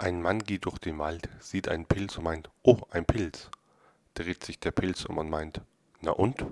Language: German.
Ein Mann geht durch den Wald, sieht einen Pilz und meint, oh, ein Pilz. Dreht sich der Pilz um und meint, na und?